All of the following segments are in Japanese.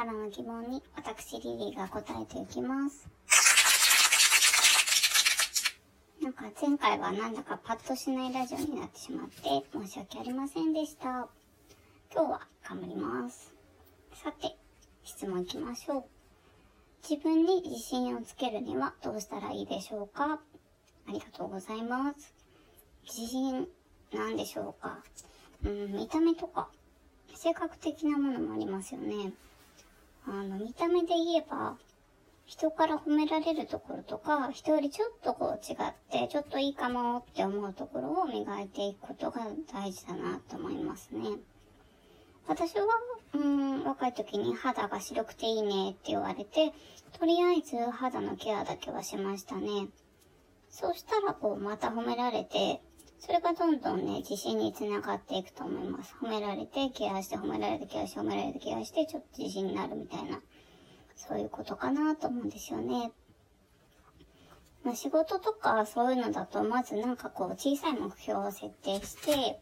からの疑問に私リリーが答えていきます。なんか前回はなんだかパッとしないラジオになってしまって申し訳ありませんでした。今日は頑張ります。さて、質問いきましょう。自分に自信をつけるにはどうしたらいいでしょうか？ありがとうございます。自信なんでしょうか？うん、見た目とか、性格的なものもありますよね。あの、見た目で言えば、人から褒められるところとか、人よりちょっとこう違って、ちょっといいかもって思うところを磨いていくことが大事だなと思いますね。私は、うん、若い時に肌が白くていいねって言われて、とりあえず肌のケアだけはしましたね。そうしたらこう、また褒められて、それがどんどんね、自信につながっていくと思います。褒められて、ケアして、褒められて、ケアして、褒められて、ケアして、ちょっと自信になるみたいな、そういうことかなと思うんですよね。まあ、仕事とかそういうのだと、まずなんかこう、小さい目標を設定して、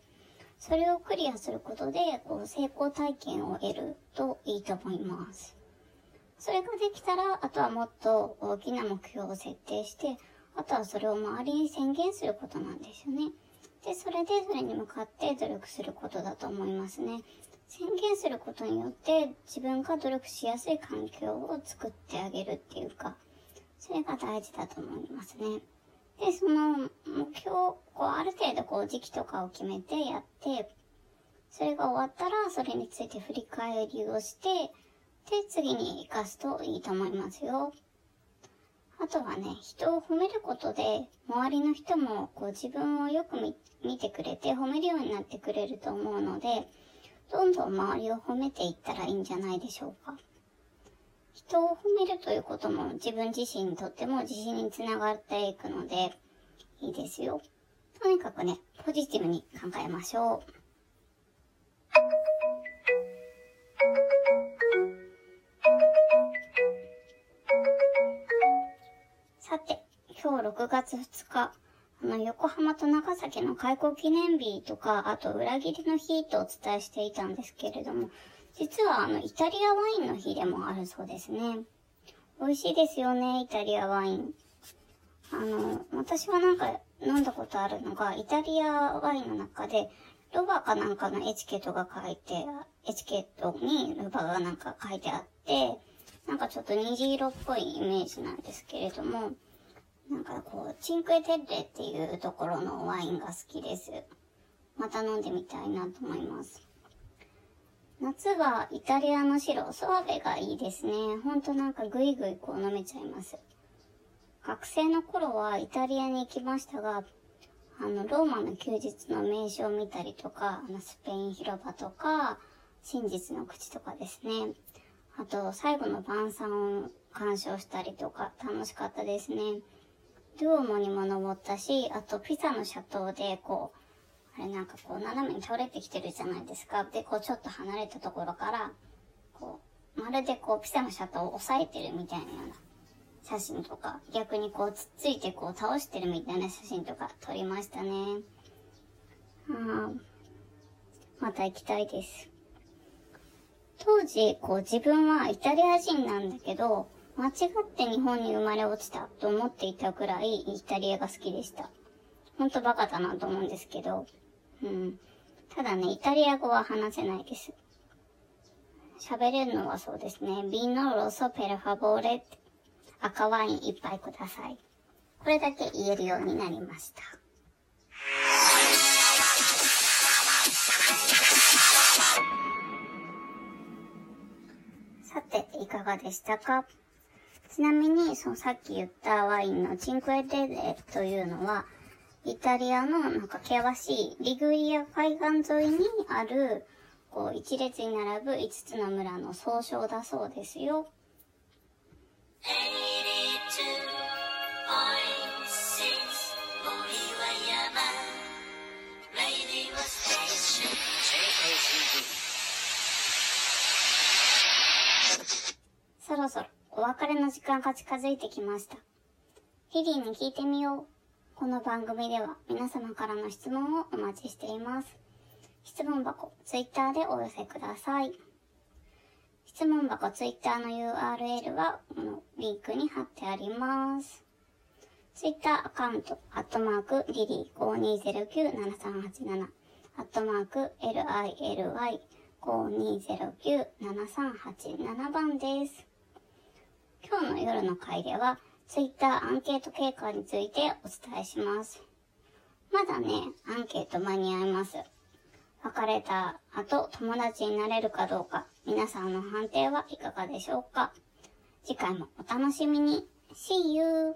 それをクリアすることで、こう、成功体験を得るといいと思います。それができたら、あとはもっと大きな目標を設定して、あとはそれを周りに宣言することなんですよね。で、それでそれに向かって努力することだと思いますね。宣言することによって自分が努力しやすい環境を作ってあげるっていうか、それが大事だと思いますね。で、その目標、こうある程度こう時期とかを決めてやって、それが終わったらそれについて振り返りをして、で、次に活かすといいと思いますよ。あとはね、人を褒めることで、周りの人もこう自分をよく見見てくれて褒めるようになってくれると思うので、どんどん周りを褒めていったらいいんじゃないでしょうか。人を褒めるということも自分自身にとっても自信につながっていくので、いいですよ。とにかくね、ポジティブに考えましょう。今日6月2日、あの、横浜と長崎の開港記念日とか、あと裏切りの日とお伝えしていたんですけれども、実はあの、イタリアワインの日でもあるそうですね。美味しいですよね、イタリアワイン。あの、私はなんか飲んだことあるのが、イタリアワインの中で、ロバかなんかのエチケットが書いて、エチケットにロバがなんか書いてあって、なんかちょっと虹色っぽいイメージなんですけれども、なんかこう、チンクエテッレっていうところのワインが好きです。また飲んでみたいなと思います。夏はイタリアの白、ソワベがいいですね。ほんとなんかグイグイこう飲めちゃいます。学生の頃はイタリアに行きましたが、あの、ローマの休日の名所を見たりとか、あの、スペイン広場とか、真実の口とかですね。あと、最後の晩餐を鑑賞したりとか、楽しかったですね。ドゥオモにも登ったし、あとピザの斜塔で、こう、あれなんかこう斜めに倒れてきてるじゃないですか。で、こうちょっと離れたところから、こう、まるでこうピザの斜塔を押さえてるみたいなような写真とか、逆にこうつっついてこう倒してるみたいな写真とか撮りましたね。あまた行きたいです。当時、こう自分はイタリア人なんだけど、間違って日本に生まれ落ちたと思っていたくらいイタリアが好きでした。ほんとバカだなと思うんですけど。うん。ただね、イタリア語は話せないです。喋れるのはそうですね。ビーノロソペルファボーレ赤ワイン一杯ください。これだけ言えるようになりました。さて、いかがでしたか？ちなみに、そのさっき言ったワインのチンクエテレというのは、イタリアのなんか険しいリグリア海岸沿いにある、こう一列に並ぶ5つの村の総称だそうですよ。82.6森は山。Radio Station JATV そろそろお別れの時間が近づいてきました。リリーに聞いてみよう。この番組では皆様からの質問をお待ちしています。質問箱、ツイッターでお寄せください。質問箱 Twitter の URL はこのリンクに貼ってあります。Twitter アカウント、アットマーク、リリー5209-7387、アットマーク、LILY5209-7387 番です。今日の夜の会では、Twitter アンケート経過についてお伝えします。まだね、アンケート間に合います。別れた後、友達になれるかどうか、皆さんの判定はいかがでしょうか次回もお楽しみに。See you!